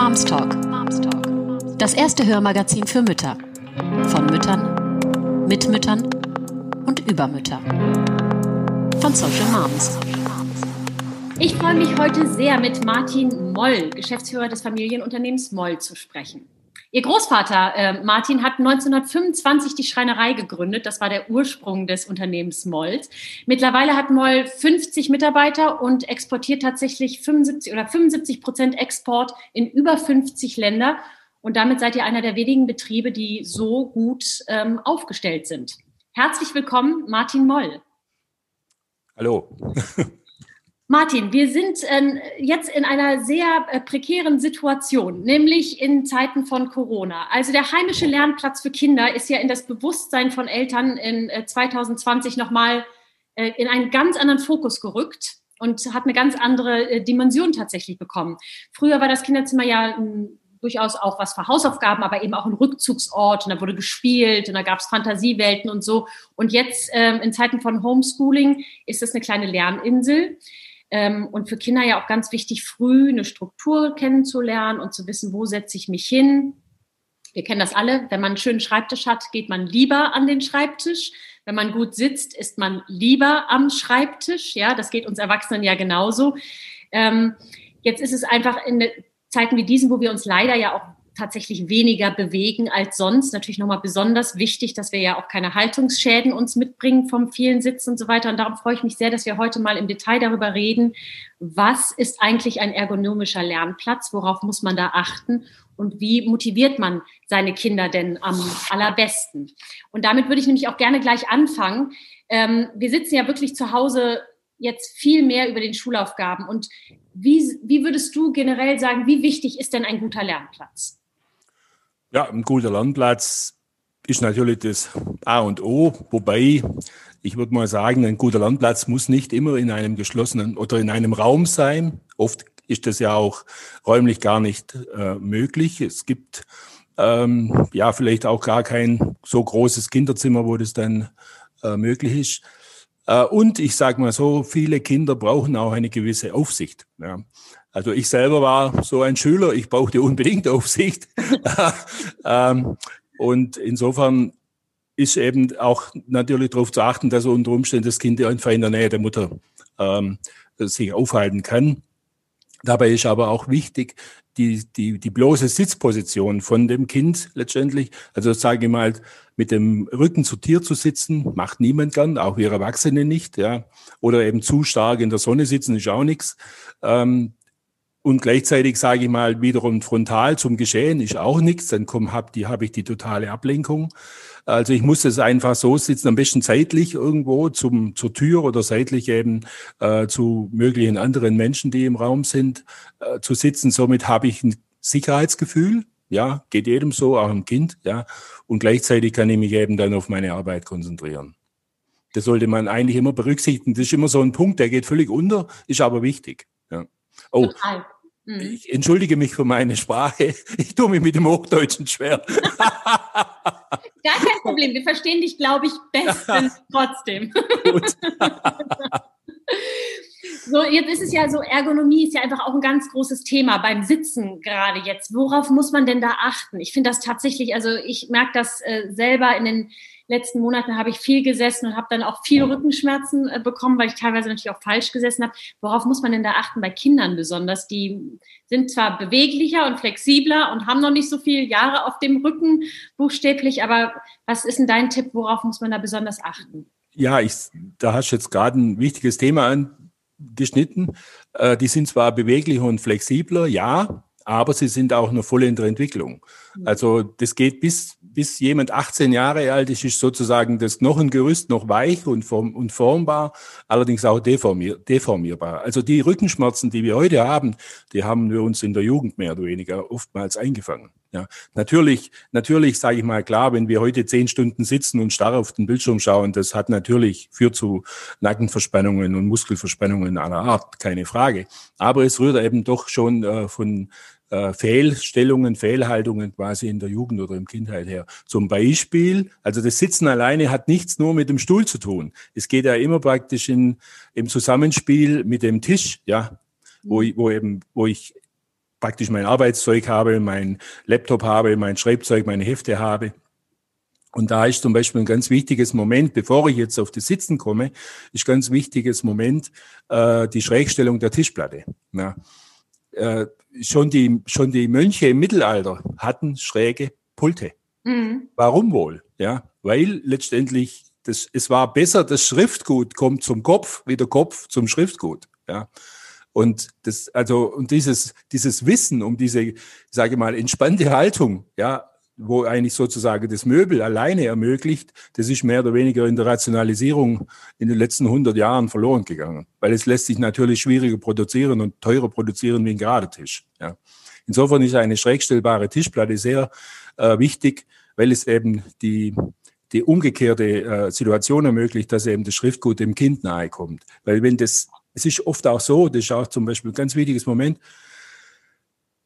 Moms Talk. Das erste Hörmagazin für Mütter. Von Müttern, mit Müttern und über Mütter. Von Social Moms. Ich freue mich heute sehr, mit Martin Moll, Geschäftsführer des Familienunternehmens Moll, zu sprechen. Ihr Großvater äh, Martin hat 1925 die Schreinerei gegründet. Das war der Ursprung des Unternehmens Molls. Mittlerweile hat Moll 50 Mitarbeiter und exportiert tatsächlich 75 oder 75 Prozent Export in über 50 Länder. Und damit seid ihr einer der wenigen Betriebe, die so gut ähm, aufgestellt sind. Herzlich willkommen, Martin Moll. Hallo. Martin, wir sind äh, jetzt in einer sehr äh, prekären Situation, nämlich in Zeiten von Corona. Also der heimische Lernplatz für Kinder ist ja in das Bewusstsein von Eltern in äh, 2020 nochmal äh, in einen ganz anderen Fokus gerückt und hat eine ganz andere äh, Dimension tatsächlich bekommen. Früher war das Kinderzimmer ja ähm, durchaus auch was für Hausaufgaben, aber eben auch ein Rückzugsort und da wurde gespielt und da gab es Fantasiewelten und so. Und jetzt ähm, in Zeiten von Homeschooling ist es eine kleine Lerninsel. Ähm, und für Kinder ja auch ganz wichtig, früh eine Struktur kennenzulernen und zu wissen, wo setze ich mich hin. Wir kennen das alle. Wenn man einen schönen Schreibtisch hat, geht man lieber an den Schreibtisch. Wenn man gut sitzt, ist man lieber am Schreibtisch. Ja, das geht uns Erwachsenen ja genauso. Ähm, jetzt ist es einfach in Zeiten wie diesen, wo wir uns leider ja auch tatsächlich weniger bewegen als sonst. Natürlich nochmal besonders wichtig, dass wir ja auch keine Haltungsschäden uns mitbringen vom vielen Sitzen und so weiter. Und darum freue ich mich sehr, dass wir heute mal im Detail darüber reden, was ist eigentlich ein ergonomischer Lernplatz, worauf muss man da achten und wie motiviert man seine Kinder denn am allerbesten. Und damit würde ich nämlich auch gerne gleich anfangen. Ähm, wir sitzen ja wirklich zu Hause jetzt viel mehr über den Schulaufgaben. Und wie, wie würdest du generell sagen, wie wichtig ist denn ein guter Lernplatz? Ja, ein guter Landplatz ist natürlich das A und O, wobei ich würde mal sagen, ein guter Landplatz muss nicht immer in einem geschlossenen oder in einem Raum sein. Oft ist das ja auch räumlich gar nicht äh, möglich. Es gibt ähm, ja vielleicht auch gar kein so großes Kinderzimmer, wo das dann äh, möglich ist. Äh, und ich sage mal so, viele Kinder brauchen auch eine gewisse Aufsicht. Ja. Also ich selber war so ein Schüler, ich brauchte unbedingt Aufsicht. ähm, und insofern ist eben auch natürlich darauf zu achten, dass unter Umständen das Kind einfach in der Nähe der Mutter ähm, sich aufhalten kann. Dabei ist aber auch wichtig, die, die, die bloße Sitzposition von dem Kind letztendlich, also sage ich mal, mit dem Rücken zu Tier zu sitzen, macht niemand gern, auch wir Erwachsene nicht, ja. Oder eben zu stark in der Sonne sitzen ist auch nichts. Ähm, und gleichzeitig sage ich mal wiederum frontal zum Geschehen ist auch nichts, dann komm, hab die, habe ich die totale Ablenkung. Also ich muss es einfach so sitzen, am besten seitlich irgendwo zum, zur Tür oder seitlich eben äh, zu möglichen anderen Menschen, die im Raum sind, äh, zu sitzen. Somit habe ich ein Sicherheitsgefühl. Ja, geht jedem so, auch im Kind. Ja, und gleichzeitig kann ich mich eben dann auf meine Arbeit konzentrieren. Das sollte man eigentlich immer berücksichtigen. Das ist immer so ein Punkt, der geht völlig unter, ist aber wichtig. Oh, Total. Mhm. Ich entschuldige mich für meine Sprache. Ich tue mich mit dem Hochdeutschen schwer. Gar kein Problem. Wir verstehen dich, glaube ich, bestens trotzdem. Gut. So, jetzt ist es ja so, Ergonomie ist ja einfach auch ein ganz großes Thema beim Sitzen gerade jetzt. Worauf muss man denn da achten? Ich finde das tatsächlich, also ich merke das äh, selber in den letzten Monaten habe ich viel gesessen und habe dann auch viel Rückenschmerzen äh, bekommen, weil ich teilweise natürlich auch falsch gesessen habe. Worauf muss man denn da achten bei Kindern besonders? Die sind zwar beweglicher und flexibler und haben noch nicht so viele Jahre auf dem Rücken buchstäblich, aber was ist denn dein Tipp? Worauf muss man da besonders achten? Ja, ich, da hast du jetzt gerade ein wichtiges Thema angeschnitten. Äh, die sind zwar beweglicher und flexibler, ja, aber sie sind auch noch voll in der Entwicklung. Mhm. Also das geht bis bis jemand 18 Jahre alt ist, ist sozusagen das Knochengerüst noch weich und, form, und formbar, allerdings auch deformier, deformierbar. Also die Rückenschmerzen, die wir heute haben, die haben wir uns in der Jugend mehr oder weniger oftmals eingefangen. Ja, natürlich, natürlich sage ich mal klar, wenn wir heute zehn Stunden sitzen und starr auf den Bildschirm schauen, das hat natürlich führt zu Nackenverspannungen und Muskelverspannungen aller Art, keine Frage. Aber es rührt eben doch schon äh, von äh, Fehlstellungen, Fehlhaltungen quasi in der Jugend oder im Kindheit her. Zum Beispiel, also das Sitzen alleine hat nichts nur mit dem Stuhl zu tun. Es geht ja immer praktisch in, im Zusammenspiel mit dem Tisch, ja, wo, wo eben, wo ich praktisch mein Arbeitszeug habe, mein Laptop habe, mein Schreibzeug, meine Hefte habe. Und da ist zum Beispiel ein ganz wichtiges Moment, bevor ich jetzt auf das Sitzen komme, ist ganz wichtiges Moment äh, die Schrägstellung der Tischplatte. Ja. Äh, schon, die, schon die Mönche im Mittelalter hatten schräge Pulte. Mhm. Warum wohl? Ja, weil letztendlich das, es war besser, das Schriftgut kommt zum Kopf, wie der Kopf zum Schriftgut. Ja. Und das, also, und dieses, dieses Wissen um diese, sage mal, entspannte Haltung, ja, wo eigentlich sozusagen das Möbel alleine ermöglicht, das ist mehr oder weniger in der Rationalisierung in den letzten 100 Jahren verloren gegangen, weil es lässt sich natürlich schwieriger produzieren und teurer produzieren wie ein Geradetisch. Ja. Insofern ist eine schrägstellbare Tischplatte sehr äh, wichtig, weil es eben die, die umgekehrte äh, Situation ermöglicht, dass eben das Schriftgut dem Kind nahe kommt. Weil wenn das, es ist oft auch so, das ist auch zum Beispiel ein ganz wichtiges Moment,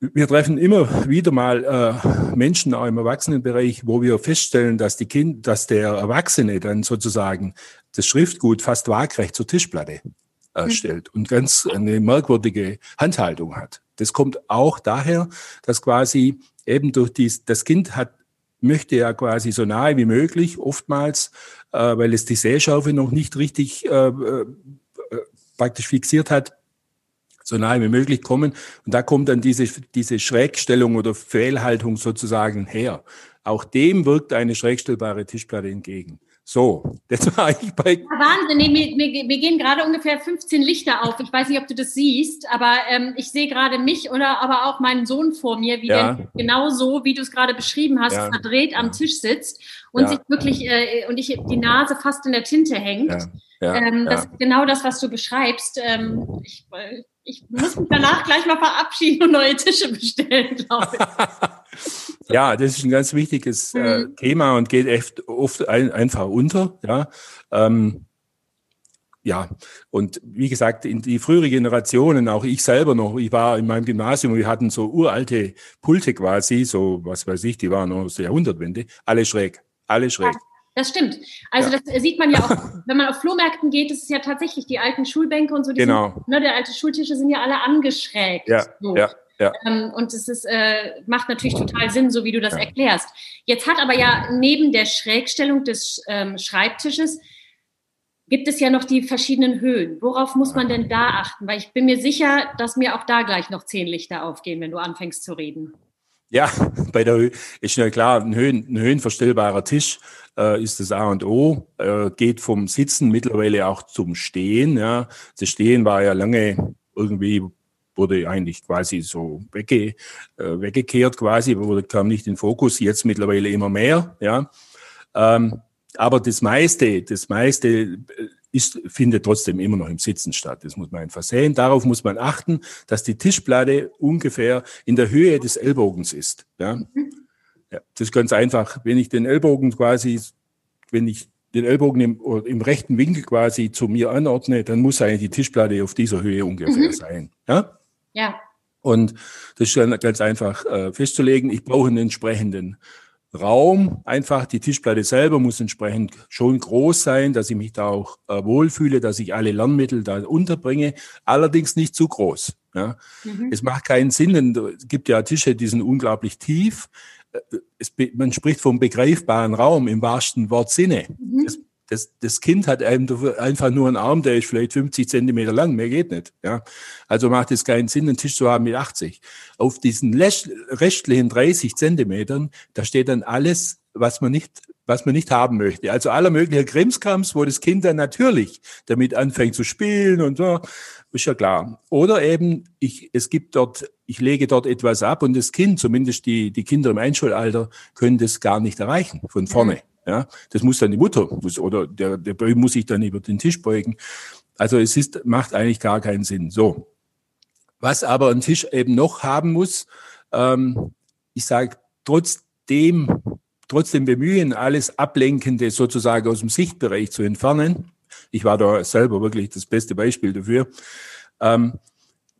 wir treffen immer wieder mal äh, Menschen auch im Erwachsenenbereich, wo wir feststellen, dass die Kind, dass der Erwachsene dann sozusagen das Schriftgut fast waagrecht zur Tischplatte äh, mhm. stellt und ganz eine merkwürdige Handhaltung hat. Das kommt auch daher, dass quasi eben durch dies, das Kind hat möchte ja quasi so nahe wie möglich, oftmals, äh, weil es die Sehschaufe noch nicht richtig äh, äh, praktisch fixiert hat, so nahe wie möglich kommen. Und da kommt dann diese, diese Schrägstellung oder Fehlhaltung sozusagen her. Auch dem wirkt eine schrägstellbare Tischplatte entgegen. So, das war ich bei. Ja, Wahnsinn, nee, mir, mir, mir, gehen gerade ungefähr 15 Lichter auf. Ich weiß nicht, ob du das siehst, aber ähm, ich sehe gerade mich oder aber auch meinen Sohn vor mir, wie ja. der genau so, wie du es gerade beschrieben hast, ja. verdreht am Tisch sitzt und sich wirklich äh, und ich die Nase fast in der Tinte hängt. Ähm, das ist genau das, was du beschreibst. Ähm, ich, äh, ich muss mich danach gleich mal verabschieden und neue Tische bestellen, glaube ich. ja, das ist ein ganz wichtiges äh, mhm. Thema und geht echt oft ein, einfach unter. Ja. Ähm, ja, und wie gesagt, in die frühere Generationen, auch ich selber noch, ich war in meinem Gymnasium, wir hatten so uralte Pulte quasi, so was weiß ich, die waren noch aus der Jahrhundertwende, alle schräg, alle schräg. Das stimmt. Also ja. das sieht man ja auch, wenn man auf Flohmärkten geht, ist es ja tatsächlich die alten Schulbänke und so. Die genau. Sind, ne, der alte Schultische sind ja alle angeschrägt. Ja, so. ja. Ja. Ähm, und es ist, äh, macht natürlich total Sinn, so wie du das ja. erklärst. Jetzt hat aber ja neben der Schrägstellung des ähm, Schreibtisches gibt es ja noch die verschiedenen Höhen. Worauf muss man denn da achten? Weil ich bin mir sicher, dass mir auch da gleich noch zehn Lichter aufgehen, wenn du anfängst zu reden. Ja, bei der Höhe ist ja klar, ein, Höhen, ein höhenverstellbarer Tisch äh, ist das A und O, äh, geht vom Sitzen mittlerweile auch zum Stehen. Ja. Das Stehen war ja lange irgendwie wurde eigentlich quasi so wegge, äh, weggekehrt quasi, wurde, kam nicht in Fokus, jetzt mittlerweile immer mehr, ja. Ähm, aber das meiste, das meiste äh, ist, findet trotzdem immer noch im Sitzen statt. Das muss man einfach sehen. Darauf muss man achten, dass die Tischplatte ungefähr in der Höhe des Ellbogens ist. Ja. Mhm. Ja, das ist ganz einfach. Wenn ich den Ellbogen quasi, wenn ich den Ellbogen im, im rechten Winkel quasi zu mir anordne, dann muss eigentlich die Tischplatte auf dieser Höhe ungefähr mhm. sein. Ja? Ja. Und das ist dann ganz einfach äh, festzulegen. Ich brauche einen entsprechenden Raum. Einfach die Tischplatte selber muss entsprechend schon groß sein, dass ich mich da auch äh, wohlfühle, dass ich alle Lernmittel da unterbringe. Allerdings nicht zu groß. Ja. Mhm. Es macht keinen Sinn, es gibt ja Tische, die sind unglaublich tief man spricht vom begreifbaren Raum im wahrsten Wortsinne. Mhm. Das, das, das, Kind hat einfach nur einen Arm, der ist vielleicht 50 Zentimeter lang, mehr geht nicht. Ja? Also macht es keinen Sinn, einen Tisch zu haben mit 80. Auf diesen restlichen 30 Zentimetern, da steht dann alles, was man nicht was man nicht haben möchte. Also aller mögliche Krimskrams, wo das Kind dann natürlich damit anfängt zu spielen und so, ist ja klar. Oder eben, ich, es gibt dort, ich lege dort etwas ab und das Kind, zumindest die, die Kinder im Einschulalter, können das gar nicht erreichen von vorne. Ja, das muss dann die Mutter, muss, oder der, der muss sich dann über den Tisch beugen. Also es ist, macht eigentlich gar keinen Sinn. So. Was aber ein Tisch eben noch haben muss, ähm, ich sage, trotzdem trotzdem bemühen, alles Ablenkende sozusagen aus dem Sichtbereich zu entfernen. Ich war da selber wirklich das beste Beispiel dafür. Ähm,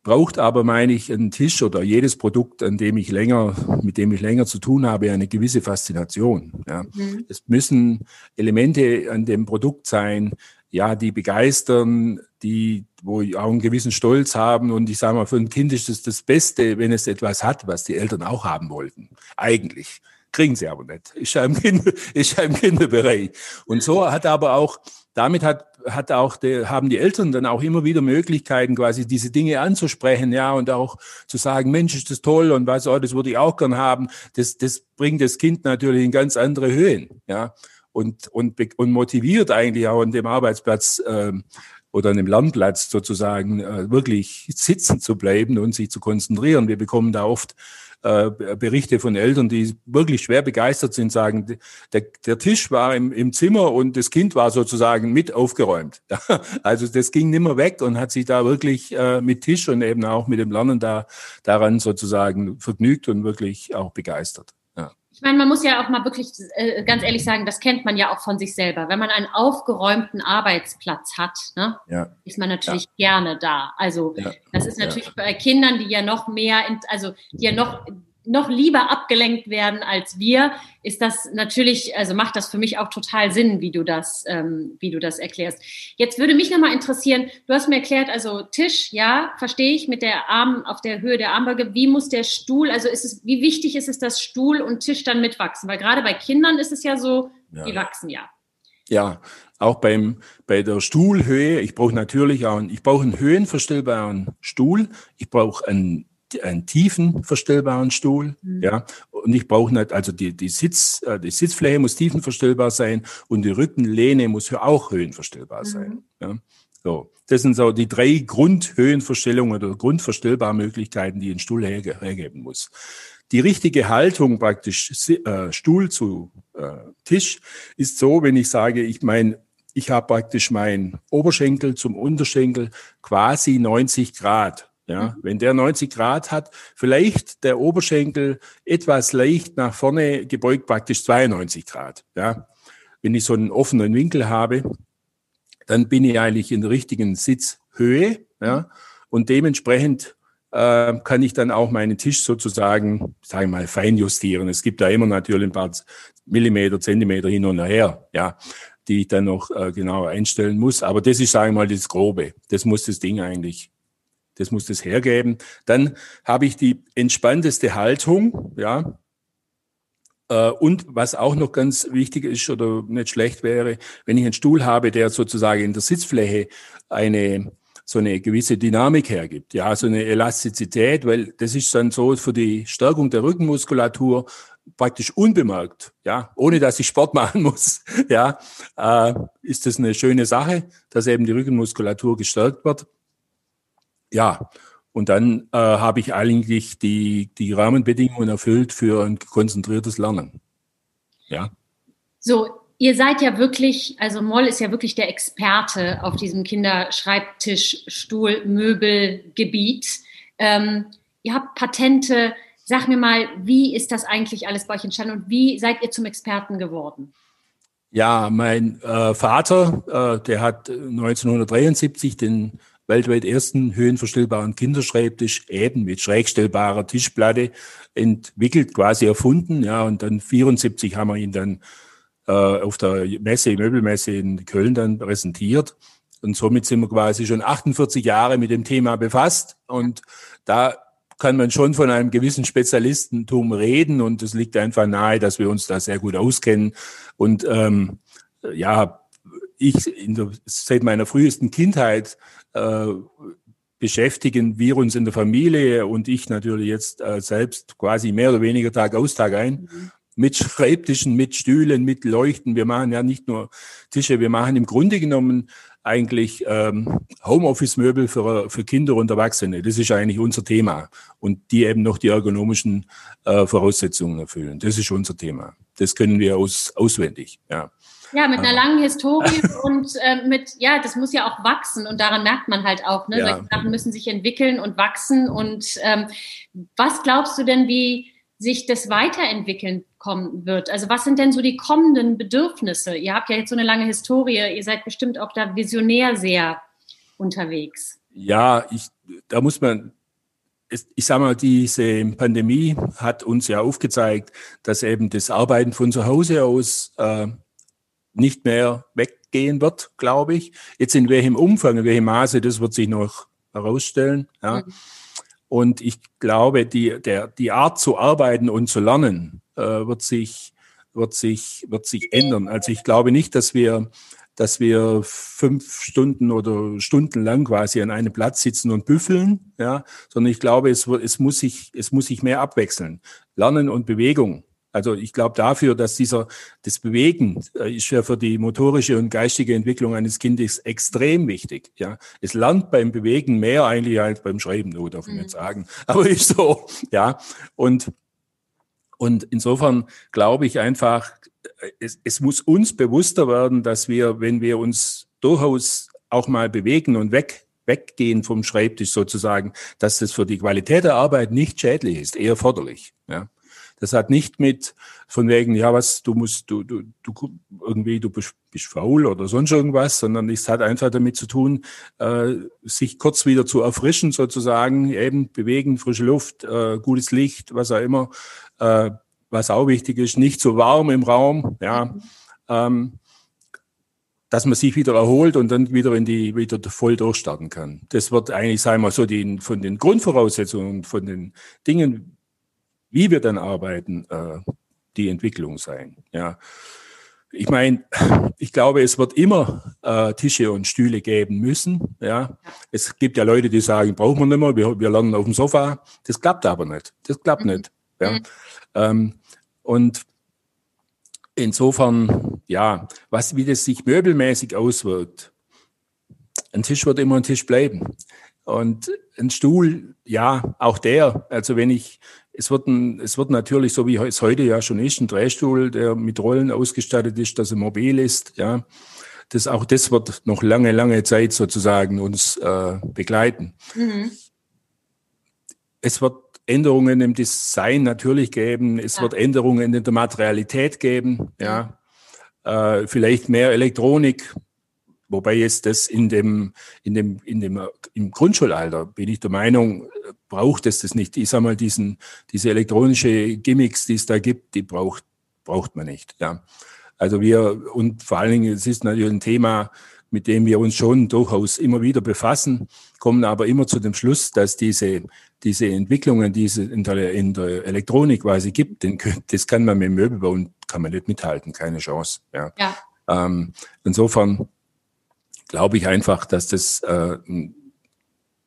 braucht aber, meine ich, ein Tisch oder jedes Produkt, an dem ich länger, mit dem ich länger zu tun habe, eine gewisse Faszination. Ja. Mhm. Es müssen Elemente an dem Produkt sein, ja, die begeistern, die, wo auch einen gewissen Stolz haben. Und ich sage mal, für ein Kind ist es das Beste, wenn es etwas hat, was die Eltern auch haben wollten. Eigentlich. Kriegen sie aber nicht. Ist ja im, kind, ist ja im Kinderbereich. Und so hat aber auch, damit hat, hat auch die, haben die Eltern dann auch immer wieder Möglichkeiten, quasi diese Dinge anzusprechen, ja, und auch zu sagen, Mensch, ist das toll und was, oh, das würde ich auch gern haben. Das, das bringt das Kind natürlich in ganz andere Höhen, ja und, und, und motiviert eigentlich auch an dem Arbeitsplatz äh, oder an dem Lernplatz sozusagen äh, wirklich sitzen zu bleiben und sich zu konzentrieren. Wir bekommen da oft äh, Berichte von Eltern, die wirklich schwer begeistert sind, sagen, der, der Tisch war im, im Zimmer und das Kind war sozusagen mit aufgeräumt. also das ging nimmer weg und hat sich da wirklich äh, mit Tisch und eben auch mit dem Lernen da daran sozusagen vergnügt und wirklich auch begeistert. Ich meine, man muss ja auch mal wirklich äh, ganz ehrlich sagen, das kennt man ja auch von sich selber. Wenn man einen aufgeräumten Arbeitsplatz hat, ne, ja. ist man natürlich ja. gerne da. Also ja. das ist natürlich bei Kindern, die ja noch mehr, in, also die ja noch noch lieber abgelenkt werden als wir, ist das natürlich, also macht das für mich auch total Sinn, wie du das, ähm, wie du das erklärst. Jetzt würde mich nochmal interessieren, du hast mir erklärt, also Tisch, ja, verstehe ich, mit der Arm, auf der Höhe der Armbeuge, wie muss der Stuhl, also ist es, wie wichtig ist es, dass Stuhl und Tisch dann mitwachsen? Weil gerade bei Kindern ist es ja so, ja. die wachsen ja. Ja, auch beim, bei der Stuhlhöhe, ich brauche natürlich auch, ich brauche einen höhenverstellbaren Stuhl, ich brauche einen einen tiefen verstellbaren Stuhl, mhm. ja. Und ich brauche nicht, also die, die Sitz, äh, die Sitzfläche muss tiefenverstellbar sein und die Rückenlehne muss auch höhenverstellbar mhm. sein. Ja. So. Das sind so die drei Grundhöhenverstellungen oder Grundverstellbarmöglichkeiten, die ein Stuhl hergeben muss. Die richtige Haltung praktisch äh, Stuhl zu äh, Tisch ist so, wenn ich sage, ich meine, ich habe praktisch meinen Oberschenkel zum Unterschenkel quasi 90 Grad ja, mhm. wenn der 90 Grad hat, vielleicht der Oberschenkel etwas leicht nach vorne gebeugt, praktisch 92 Grad. Ja, wenn ich so einen offenen Winkel habe, dann bin ich eigentlich in der richtigen Sitzhöhe. Ja, und dementsprechend äh, kann ich dann auch meinen Tisch sozusagen, sagen wir mal, fein justieren. Es gibt da immer natürlich ein paar Millimeter, Zentimeter hin und her. Ja, die ich dann noch äh, genau einstellen muss. Aber das ist, sagen wir mal, das Grobe. Das muss das Ding eigentlich das muss das hergeben. Dann habe ich die entspannteste Haltung, ja. Äh, und was auch noch ganz wichtig ist oder nicht schlecht wäre, wenn ich einen Stuhl habe, der sozusagen in der Sitzfläche eine so eine gewisse Dynamik hergibt, ja, so eine Elastizität, weil das ist dann so für die Stärkung der Rückenmuskulatur praktisch unbemerkt, ja, ohne dass ich Sport machen muss, ja, äh, ist das eine schöne Sache, dass eben die Rückenmuskulatur gestärkt wird ja, und dann äh, habe ich eigentlich die, die Rahmenbedingungen erfüllt für ein konzentriertes Lernen. Ja. So, ihr seid ja wirklich, also Moll ist ja wirklich der Experte auf diesem Kinderschreibtisch, Stuhl, Möbelgebiet. Ähm, ihr habt Patente. Sag mir mal, wie ist das eigentlich alles bei euch entstanden und wie seid ihr zum Experten geworden? Ja, mein äh, Vater, äh, der hat 1973 den weltweit ersten höhenverstellbaren Kinderschreibtisch eben mit schrägstellbarer Tischplatte entwickelt, quasi erfunden. Ja, und dann 74 haben wir ihn dann äh, auf der Messe, Möbelmesse in Köln dann präsentiert. Und somit sind wir quasi schon 48 Jahre mit dem Thema befasst. Und da kann man schon von einem gewissen Spezialistentum reden. Und es liegt einfach nahe, dass wir uns da sehr gut auskennen. Und ähm, ja, ich in der, seit meiner frühesten Kindheit äh, beschäftigen wir uns in der Familie und ich natürlich jetzt äh, selbst quasi mehr oder weniger Tag aus, Tag ein. Mhm. Mit Schreibtischen, mit Stühlen, mit Leuchten. Wir machen ja nicht nur Tische, wir machen im Grunde genommen eigentlich ähm, Homeoffice-Möbel für, für Kinder und Erwachsene. Das ist eigentlich unser Thema. Und die eben noch die ergonomischen äh, Voraussetzungen erfüllen. Das ist unser Thema. Das können wir aus, auswendig. Ja. Ja, mit einer langen Historie und äh, mit, ja, das muss ja auch wachsen und daran merkt man halt auch, ne? Ja. Solche Sachen müssen sich entwickeln und wachsen. Und ähm, was glaubst du denn, wie sich das weiterentwickeln kommen wird? Also was sind denn so die kommenden Bedürfnisse? Ihr habt ja jetzt so eine lange Historie, ihr seid bestimmt auch da visionär sehr unterwegs. Ja, ich, da muss man ich sage mal, diese Pandemie hat uns ja aufgezeigt, dass eben das Arbeiten von zu Hause aus äh, nicht mehr weggehen wird, glaube ich. Jetzt in welchem Umfang, in welchem Maße, das wird sich noch herausstellen. Ja. Mhm. Und ich glaube, die, der, die Art zu arbeiten und zu lernen äh, wird sich wird sich wird sich ändern. Also ich glaube nicht, dass wir dass wir fünf Stunden oder stundenlang quasi an einem Platz sitzen und büffeln, ja, sondern ich glaube, es, es muss sich es muss sich mehr abwechseln. Lernen und Bewegung also ich glaube dafür, dass dieser, das Bewegen äh, ist ja für die motorische und geistige Entwicklung eines Kindes extrem wichtig. Ja, es lernt beim Bewegen mehr eigentlich als beim Schreiben, nur darf ich mhm. nicht sagen. Aber ist so, ja. Und, und insofern glaube ich einfach, äh, es, es muss uns bewusster werden, dass wir, wenn wir uns durchaus auch mal bewegen und weg weggehen vom Schreibtisch sozusagen, dass das für die Qualität der Arbeit nicht schädlich ist, eher förderlich. Ja. Das hat nicht mit von wegen, ja, was, du musst, du, du, du irgendwie, du bist, bist faul oder sonst irgendwas, sondern es hat einfach damit zu tun, äh, sich kurz wieder zu erfrischen sozusagen, eben bewegen, frische Luft, äh, gutes Licht, was auch immer, äh, was auch wichtig ist, nicht so warm im Raum, ja. Ähm, dass man sich wieder erholt und dann wieder in die wieder voll durchstarten kann. Das wird eigentlich, sagen wir so, die, von den Grundvoraussetzungen, von den Dingen, wie wir dann arbeiten, äh, die Entwicklung sein. Ja. Ich meine, ich glaube, es wird immer äh, Tische und Stühle geben müssen. Ja. Es gibt ja Leute, die sagen, brauchen wir nicht mehr, wir, wir lernen auf dem Sofa. Das klappt aber nicht. Das klappt mhm. nicht. Ja. Mhm. Ähm, und insofern, ja, was, wie das sich möbelmäßig auswirkt, ein Tisch wird immer ein Tisch bleiben. Und ein Stuhl, ja, auch der. Also wenn ich, es wird, ein, es wird natürlich, so wie es heute ja schon ist, ein Drehstuhl, der mit Rollen ausgestattet ist, dass er mobil ist, ja. Das, auch das wird noch lange, lange Zeit sozusagen uns äh, begleiten. Mhm. Es wird Änderungen im Design natürlich geben. Es ja. wird Änderungen in der Materialität geben, ja. Äh, vielleicht mehr Elektronik, Wobei jetzt das in dem, in dem, in dem, im Grundschulalter bin ich der Meinung, braucht es das nicht. Ich sag mal, diesen, diese elektronische Gimmicks, die es da gibt, die braucht, braucht man nicht, ja. Also wir, und vor allen Dingen, es ist natürlich ein Thema, mit dem wir uns schon durchaus immer wieder befassen, kommen aber immer zu dem Schluss, dass diese, diese Entwicklungen, die es in der, in der Elektronik quasi gibt, den, das kann man mit dem Möbelbau kann man nicht mithalten, keine Chance. Ja. ja. Ähm, insofern glaube ich einfach, dass das, äh,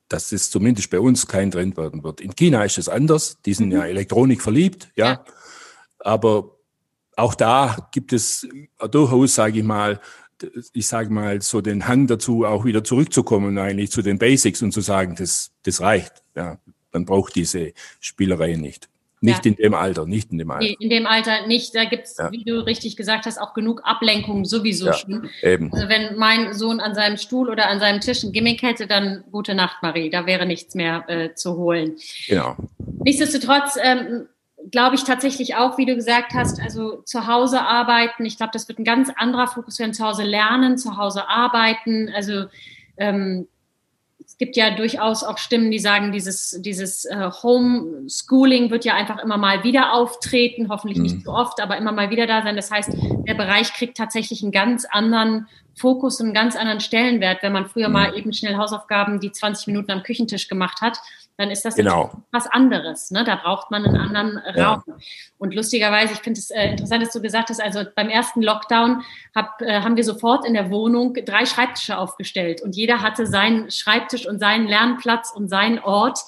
dass das zumindest bei uns kein Trend werden wird. In China ist es anders. Die sind mhm. ja Elektronik verliebt, ja. ja. Aber auch da gibt es durchaus, sage ich mal, ich sage mal, so den Hang dazu, auch wieder zurückzukommen eigentlich zu den Basics und zu sagen, das, das reicht. Ja, man braucht diese Spielerei nicht. Nicht ja. in dem Alter, nicht in dem Alter. Nee, in dem Alter nicht. Da gibt es, ja. wie du richtig gesagt hast, auch genug Ablenkungen sowieso ja, schon. Eben. Also wenn mein Sohn an seinem Stuhl oder an seinem Tisch ein Gimmick hätte, dann gute Nacht, Marie. Da wäre nichts mehr äh, zu holen. Genau. Nichtsdestotrotz ähm, glaube ich tatsächlich auch, wie du gesagt hast, also zu Hause arbeiten. Ich glaube, das wird ein ganz anderer Fokus werden. Zu Hause lernen, zu Hause arbeiten. Also ähm, es gibt ja durchaus auch Stimmen, die sagen, dieses, dieses äh, Homeschooling wird ja einfach immer mal wieder auftreten, hoffentlich nicht mhm. so oft, aber immer mal wieder da sein. Das heißt, der Bereich kriegt tatsächlich einen ganz anderen Fokus und einen ganz anderen Stellenwert, wenn man früher mhm. mal eben schnell Hausaufgaben, die 20 Minuten am Küchentisch gemacht hat dann ist das genau. was anderes. Ne? Da braucht man einen anderen Raum. Ja. Und lustigerweise, ich finde es äh, interessant, dass du gesagt hast, also beim ersten Lockdown hab, äh, haben wir sofort in der Wohnung drei Schreibtische aufgestellt und jeder hatte seinen Schreibtisch und seinen Lernplatz und seinen Ort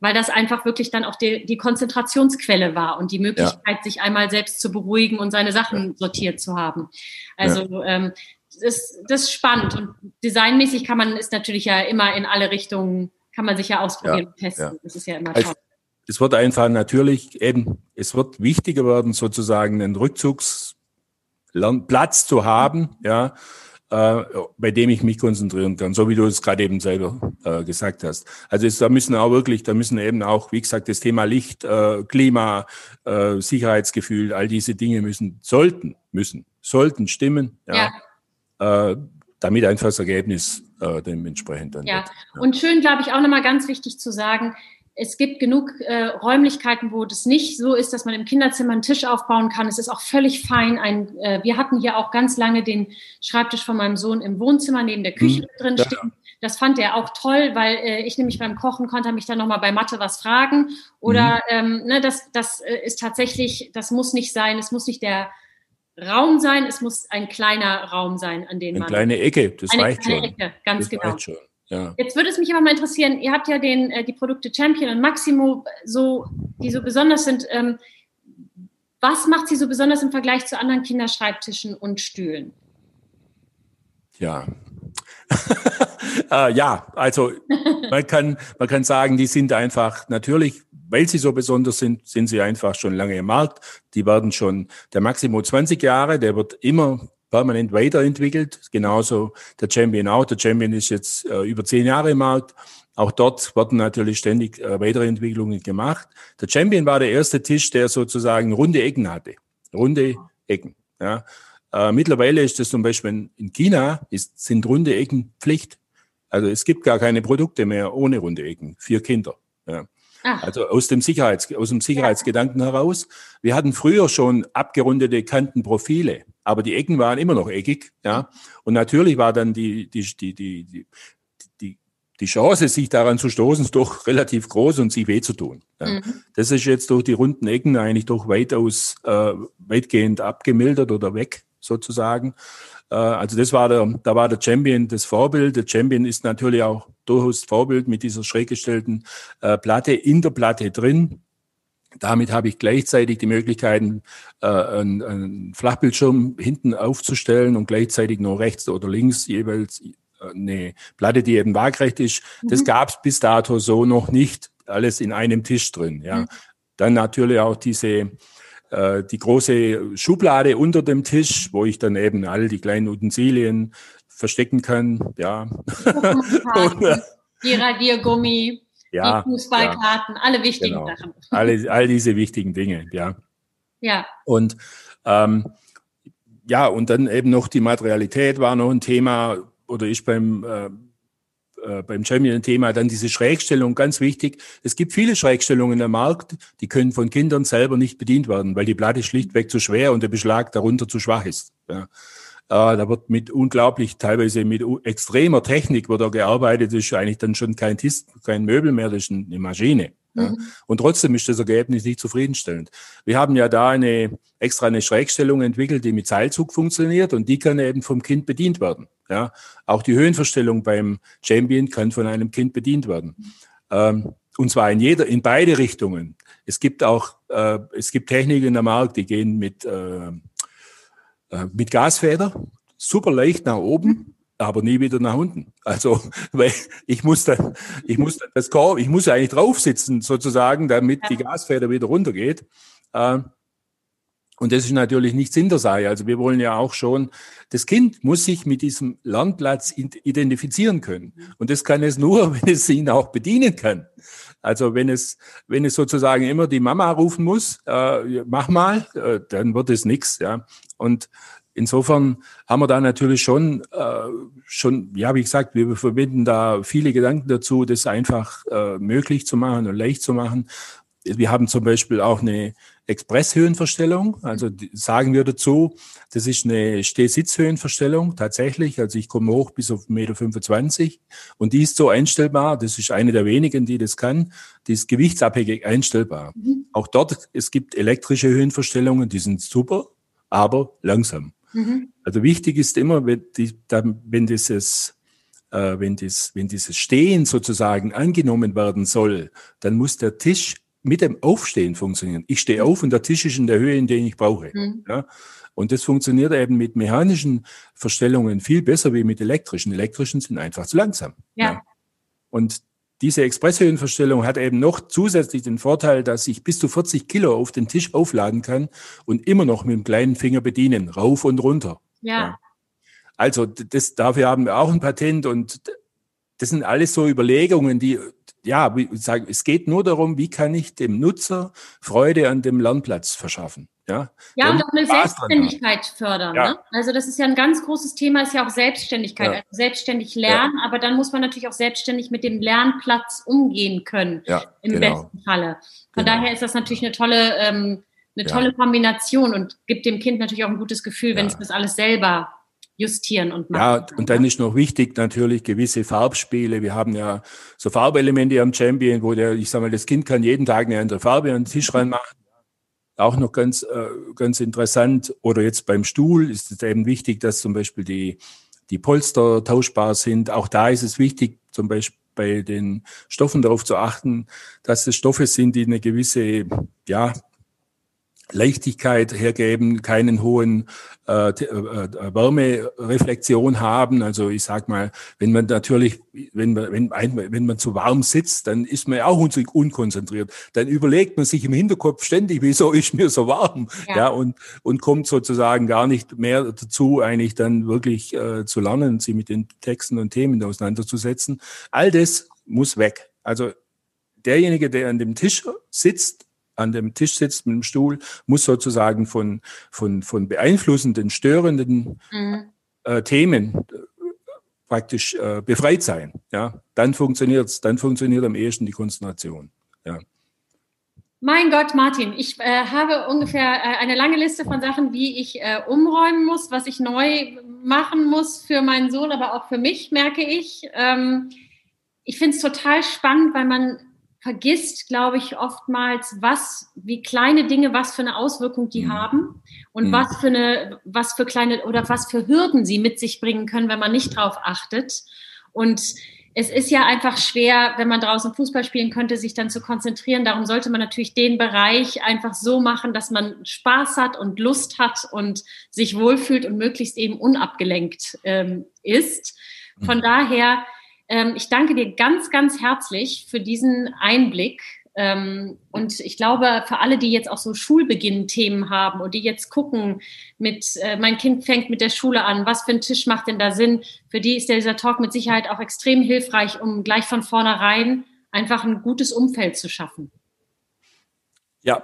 weil das einfach wirklich dann auch die, die Konzentrationsquelle war und die Möglichkeit, ja. sich einmal selbst zu beruhigen und seine Sachen sortiert zu haben. Also ja. ähm, das, das ist spannend und designmäßig kann man ist natürlich ja immer in alle Richtungen kann man sich ja ausprobieren ja, und testen. Ja. Das ist ja immer toll. Also, es wird einfach natürlich eben, es wird wichtiger werden, sozusagen einen Rückzugsplatz zu haben, ja, äh, bei dem ich mich konzentrieren kann, so wie du es gerade eben selber äh, gesagt hast. Also es, da müssen auch wirklich, da müssen eben auch, wie gesagt, das Thema Licht, äh, Klima, äh, Sicherheitsgefühl, all diese Dinge müssen, sollten, müssen, sollten stimmen, ja. ja. Äh, damit einfach das Ergebnis äh, dementsprechend dann. Ja, wird. ja. und schön, glaube ich, auch nochmal ganz wichtig zu sagen, es gibt genug äh, Räumlichkeiten, wo das nicht so ist, dass man im Kinderzimmer einen Tisch aufbauen kann. Es ist auch völlig fein. Ein, äh, wir hatten hier auch ganz lange den Schreibtisch von meinem Sohn im Wohnzimmer neben der Küche hm, drin ja. stehen. Das fand er auch toll, weil äh, ich nämlich beim Kochen konnte mich dann nochmal bei Mathe was fragen. Oder mhm. ähm, ne, das, das äh, ist tatsächlich, das muss nicht sein, es muss nicht der Raum sein, es muss ein kleiner Raum sein, an dem eine man. Eine kleine Ecke, das eine reicht schon. Ecke, ganz das genau. Ja. Jetzt würde es mich aber mal interessieren, ihr habt ja den, äh, die Produkte Champion und Maximo, so, die so besonders sind. Ähm, was macht sie so besonders im Vergleich zu anderen Kinderschreibtischen und Stühlen? Ja. äh, ja, also man kann, man kann sagen, die sind einfach natürlich, weil sie so besonders sind, sind sie einfach schon lange im Markt. Die werden schon, der Maximo 20 Jahre, der wird immer permanent weiterentwickelt. Genauso der Champion auch. Der Champion ist jetzt äh, über zehn Jahre im Markt. Auch dort werden natürlich ständig äh, Weiterentwicklungen gemacht. Der Champion war der erste Tisch, der sozusagen runde Ecken hatte. Runde Ecken. Ja. Äh, mittlerweile ist das zum Beispiel in China, ist, sind runde Ecken Pflicht. Also es gibt gar keine Produkte mehr ohne runde Ecken für Kinder. Ja. Also aus dem, Sicherheits, aus dem Sicherheitsgedanken ja. heraus. Wir hatten früher schon abgerundete Kantenprofile, aber die Ecken waren immer noch eckig. Ja. Und natürlich war dann die, die, die, die, die, die, die Chance, sich daran zu stoßen, doch relativ groß und sich weh zu tun. Ja. Mhm. Das ist jetzt durch die runden Ecken eigentlich doch weitaus äh, weitgehend abgemildert oder weg sozusagen. Äh, also das war der, da war der Champion das Vorbild. Der Champion ist natürlich auch durchaus Vorbild mit dieser schräg gestellten äh, Platte in der Platte drin. Damit habe ich gleichzeitig die Möglichkeiten, äh, einen, einen Flachbildschirm hinten aufzustellen und gleichzeitig nur rechts oder links jeweils äh, eine Platte, die eben waagrecht ist. Mhm. Das gab es bis dato so noch nicht. Alles in einem Tisch drin. Ja. Mhm. Dann natürlich auch diese äh, die große Schublade unter dem Tisch, wo ich dann eben all die kleinen Utensilien verstecken kann. Ja. Und, die Radiergummi, ja, die Fußballkarten, ja, alle wichtigen genau. Sachen. Alle, all diese wichtigen Dinge, ja. Ja. Und ähm, ja, und dann eben noch die Materialität war noch ein Thema, oder ich beim äh, äh, beim Champion-Thema dann diese Schrägstellung, ganz wichtig. Es gibt viele Schrägstellungen im Markt, die können von Kindern selber nicht bedient werden, weil die Platte schlichtweg zu schwer und der Beschlag darunter zu schwach ist. Ja. Äh, da wird mit unglaublich, teilweise mit extremer Technik wird da gearbeitet, das ist eigentlich dann schon kein Tist, kein Möbel mehr, das ist eine Maschine. Ja. Mhm. Und trotzdem ist das Ergebnis nicht zufriedenstellend. Wir haben ja da eine extra eine Schrägstellung entwickelt, die mit Seilzug funktioniert und die kann eben vom Kind bedient werden. Ja. Auch die Höhenverstellung beim Champion kann von einem Kind bedient werden. Ähm, und zwar in jeder, in beide Richtungen. Es gibt auch, äh, es gibt Techniken in der Markt, die gehen mit, äh, äh mit Gasfeder, super leicht nach oben aber nie wieder nach unten. Also, weil ich muss dann, ich muss dann das Korb, ich muss eigentlich drauf sitzen sozusagen, damit ja. die Gasfeder wieder runtergeht. Ähm, und das ist natürlich nicht Sinn der Sache. Also wir wollen ja auch schon, das Kind muss sich mit diesem Lernplatz identifizieren können. Und das kann es nur, wenn es ihn auch bedienen kann. Also wenn es, wenn es sozusagen immer die Mama rufen muss, äh, mach mal, äh, dann wird es nichts. Ja. Und insofern haben wir da natürlich schon, äh, schon, ja, wie gesagt, wir verbinden da viele Gedanken dazu, das einfach äh, möglich zu machen und leicht zu machen. Wir haben zum Beispiel auch eine Expresshöhenverstellung, also sagen wir dazu, das ist eine Steh-Sitz-Höhenverstellung tatsächlich, also ich komme hoch bis auf 1,25 Meter und die ist so einstellbar, das ist eine der wenigen, die das kann, die ist gewichtsabhängig einstellbar. Mhm. Auch dort, es gibt elektrische Höhenverstellungen, die sind super, aber langsam. Mhm. Also wichtig ist immer, wenn, die, wenn dieses äh, wenn, das, wenn dieses Stehen sozusagen angenommen werden soll, dann muss der Tisch mit dem Aufstehen funktionieren. Ich stehe auf und der Tisch ist in der Höhe, in der ich brauche. Mhm. Ja? Und das funktioniert eben mit mechanischen Verstellungen viel besser wie mit elektrischen. Elektrischen sind einfach zu langsam. Ja. ja? Und diese Expresshöhenverstellung hat eben noch zusätzlich den Vorteil, dass ich bis zu 40 Kilo auf den Tisch aufladen kann und immer noch mit dem kleinen Finger bedienen, rauf und runter. Ja. ja. Also das, dafür haben wir auch ein Patent und das sind alles so Überlegungen, die, ja, es geht nur darum, wie kann ich dem Nutzer Freude an dem Lernplatz verschaffen. Ja, ja und auch eine Selbstständigkeit fördern. Ja. Ne? Also das ist ja ein ganz großes Thema, ist ja auch Selbstständigkeit, ja. also selbstständig lernen, ja. aber dann muss man natürlich auch selbstständig mit dem Lernplatz umgehen können, im genau. besten Falle. Von genau. daher ist das natürlich eine tolle, ähm, eine tolle Kombination und gibt dem Kind natürlich auch ein gutes Gefühl, wenn es das alles selber justieren und machen. Ja, und dann ist noch wichtig natürlich gewisse Farbspiele. Wir haben ja so Farbelemente am Champion, wo der, ich sag mal, das Kind kann jeden Tag eine andere Farbe an den Tisch reinmachen. Auch noch ganz, äh, ganz interessant. Oder jetzt beim Stuhl ist es eben wichtig, dass zum Beispiel die, die Polster tauschbar sind. Auch da ist es wichtig, zum Beispiel bei den Stoffen darauf zu achten, dass es Stoffe sind, die eine gewisse, ja, Leichtigkeit hergeben, keinen hohen äh, äh, äh, Wärmereflexion haben. Also ich sag mal, wenn man natürlich, wenn man, wenn, wenn man zu warm sitzt, dann ist man auch unkonzentriert. Dann überlegt man sich im Hinterkopf ständig, wieso ist mir so warm? Ja, ja und, und kommt sozusagen gar nicht mehr dazu, eigentlich dann wirklich äh, zu lernen, sich mit den Texten und Themen auseinanderzusetzen. All das muss weg. Also derjenige, der an dem Tisch sitzt, an dem Tisch sitzt mit dem Stuhl, muss sozusagen von, von, von beeinflussenden, störenden mhm. äh, Themen äh, praktisch äh, befreit sein. Ja, dann funktioniert's, dann funktioniert am ehesten die Konzentration. Ja. Mein Gott, Martin, ich äh, habe ungefähr äh, eine lange Liste von Sachen, wie ich äh, umräumen muss, was ich neu machen muss für meinen Sohn, aber auch für mich, merke ich. Ähm, ich finde es total spannend, weil man vergisst, glaube ich, oftmals, was, wie kleine Dinge, was für eine Auswirkung die mhm. haben und mhm. was für eine, was für kleine oder was für Hürden sie mit sich bringen können, wenn man nicht drauf achtet. Und es ist ja einfach schwer, wenn man draußen Fußball spielen könnte, sich dann zu konzentrieren. Darum sollte man natürlich den Bereich einfach so machen, dass man Spaß hat und Lust hat und sich wohlfühlt und möglichst eben unabgelenkt ähm, ist. Von mhm. daher ich danke dir ganz, ganz herzlich für diesen Einblick. Ähm, und ich glaube, für alle, die jetzt auch so Schulbeginn-Themen haben und die jetzt gucken, mit äh, mein Kind fängt mit der Schule an, was für ein Tisch macht denn da Sinn? Für die ist dieser Talk mit Sicherheit auch extrem hilfreich, um gleich von vornherein einfach ein gutes Umfeld zu schaffen. Ja,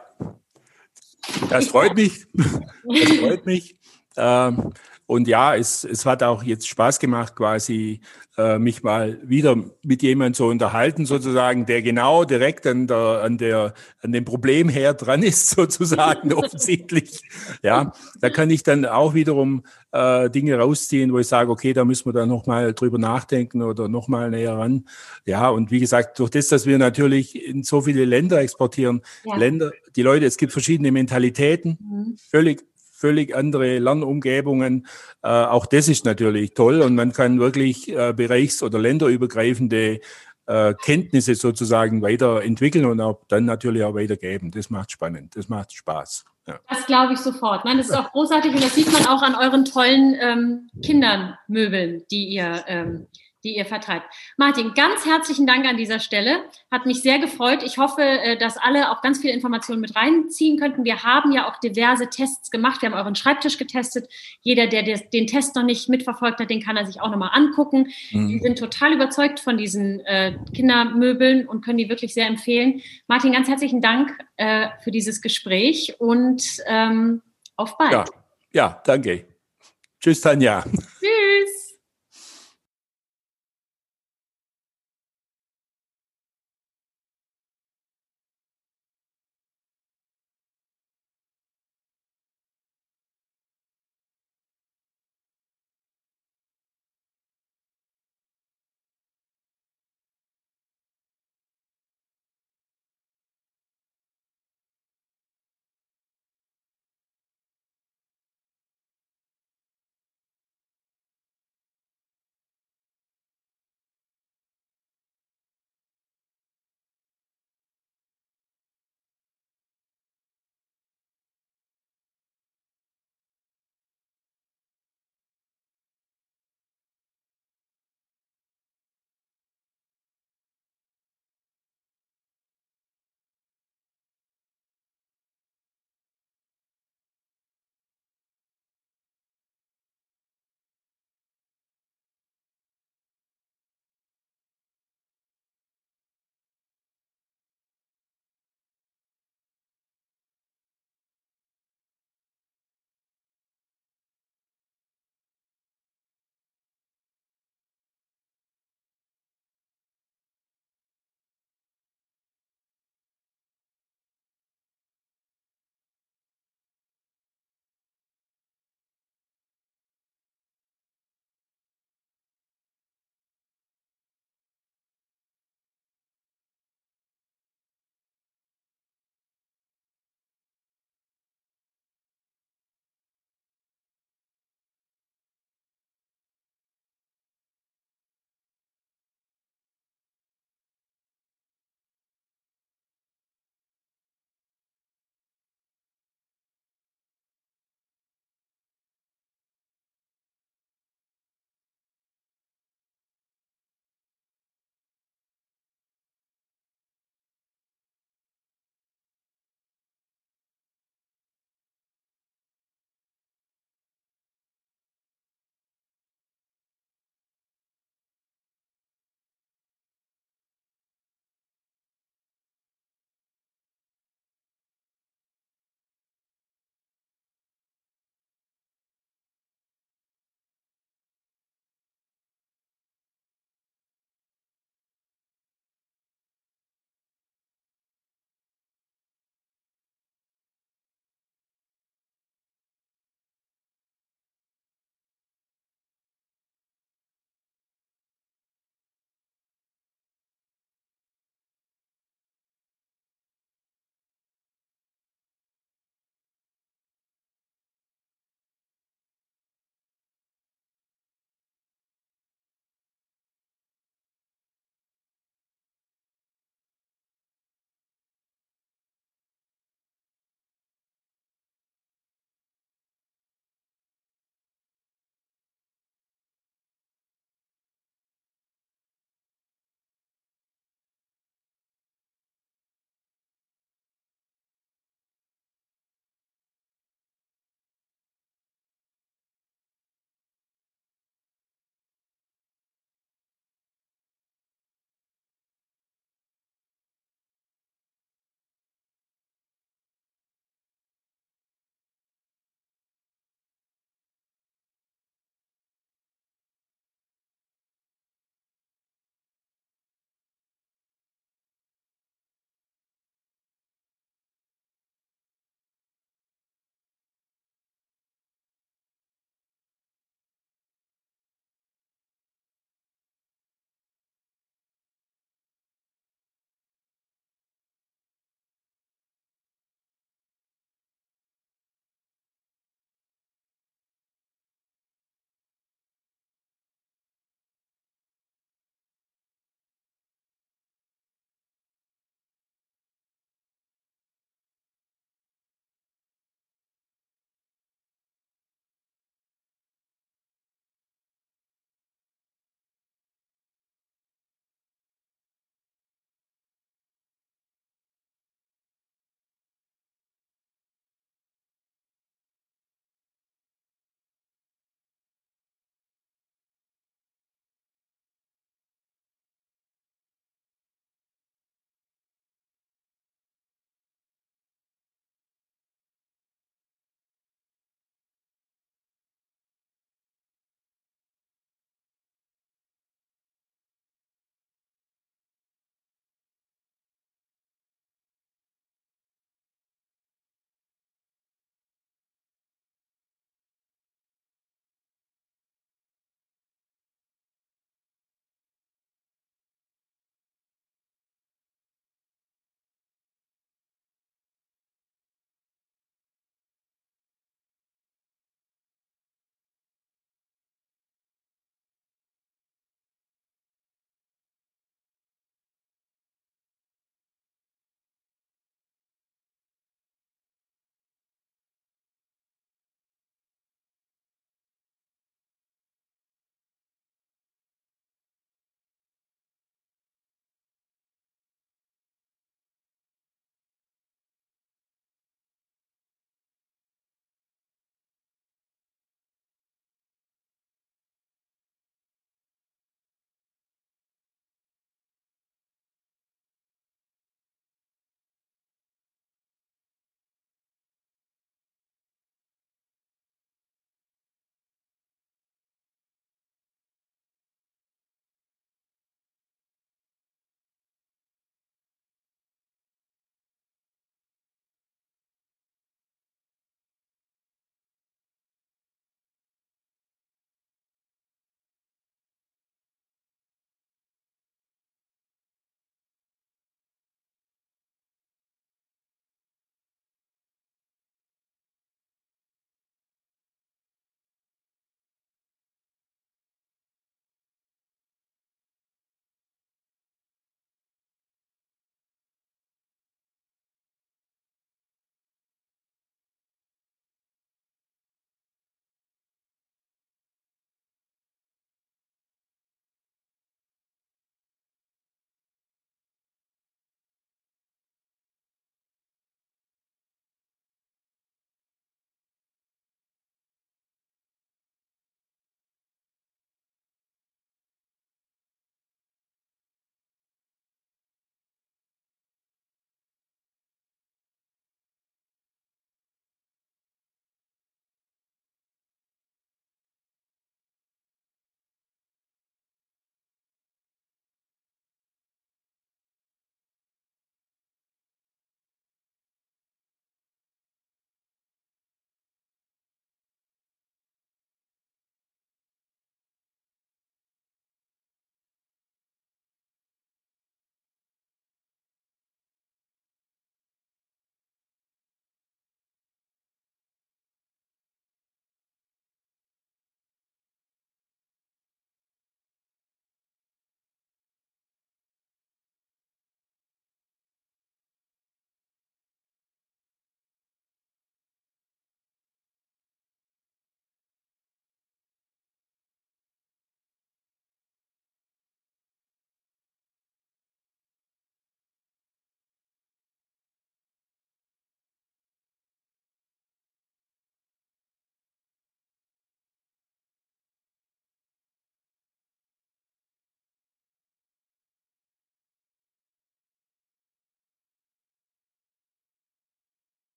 das freut mich. Das freut mich. Ähm, und ja, es, es hat auch jetzt Spaß gemacht, quasi äh, mich mal wieder mit jemandem zu unterhalten, sozusagen, der genau direkt an der, an der, an dem Problem her dran ist, sozusagen, offensichtlich. Ja, da kann ich dann auch wiederum äh, Dinge rausziehen, wo ich sage, okay, da müssen wir dann nochmal drüber nachdenken oder nochmal näher ran. Ja, und wie gesagt, durch das, dass wir natürlich in so viele Länder exportieren, ja. Länder, die Leute, es gibt verschiedene Mentalitäten, mhm. völlig völlig andere Lernumgebungen. Äh, auch das ist natürlich toll und man kann wirklich äh, bereichs- oder länderübergreifende äh, Kenntnisse sozusagen weiterentwickeln und auch dann natürlich auch weitergeben. Das macht spannend, das macht Spaß. Das glaube ich sofort. Nein, das ist auch großartig und das sieht man auch an euren tollen ähm, Kindernmöbeln, die ihr ähm, die ihr vertreibt. Martin, ganz herzlichen Dank an dieser Stelle. Hat mich sehr gefreut. Ich hoffe, äh, dass alle auch ganz viele Informationen mit reinziehen könnten. Wir haben ja auch diverse Tests gemacht. Wir haben euren Schreibtisch getestet. Jeder, der den Test noch nicht mitverfolgt hat, den kann er sich auch nochmal angucken. Mhm. Wir sind total überzeugt von diesen äh, Kindermöbeln und können die wirklich sehr empfehlen. Martin, ganz herzlichen Dank äh, für dieses Gespräch und ähm, auf bald. Ja, ja danke. Tschüss, Tanja. Tschüss.